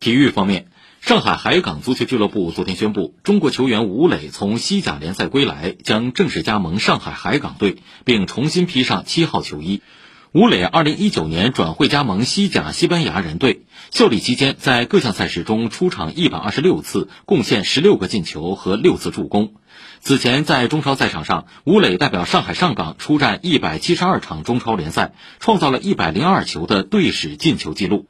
体育方面上海海港足球俱乐部昨天宣布中国球员吴磊从西甲联赛归来将正式加盟上海海港队并重新披上七号球衣。吴磊二零一九年转会加盟西甲西班牙人队效力期间在各项赛事中出场一百二十六次贡献十六个进球和六次助攻。此前在中超赛场上吴磊代表上海上港出战一百七十二场中超联赛创造了一百零二球的队史进球纪录。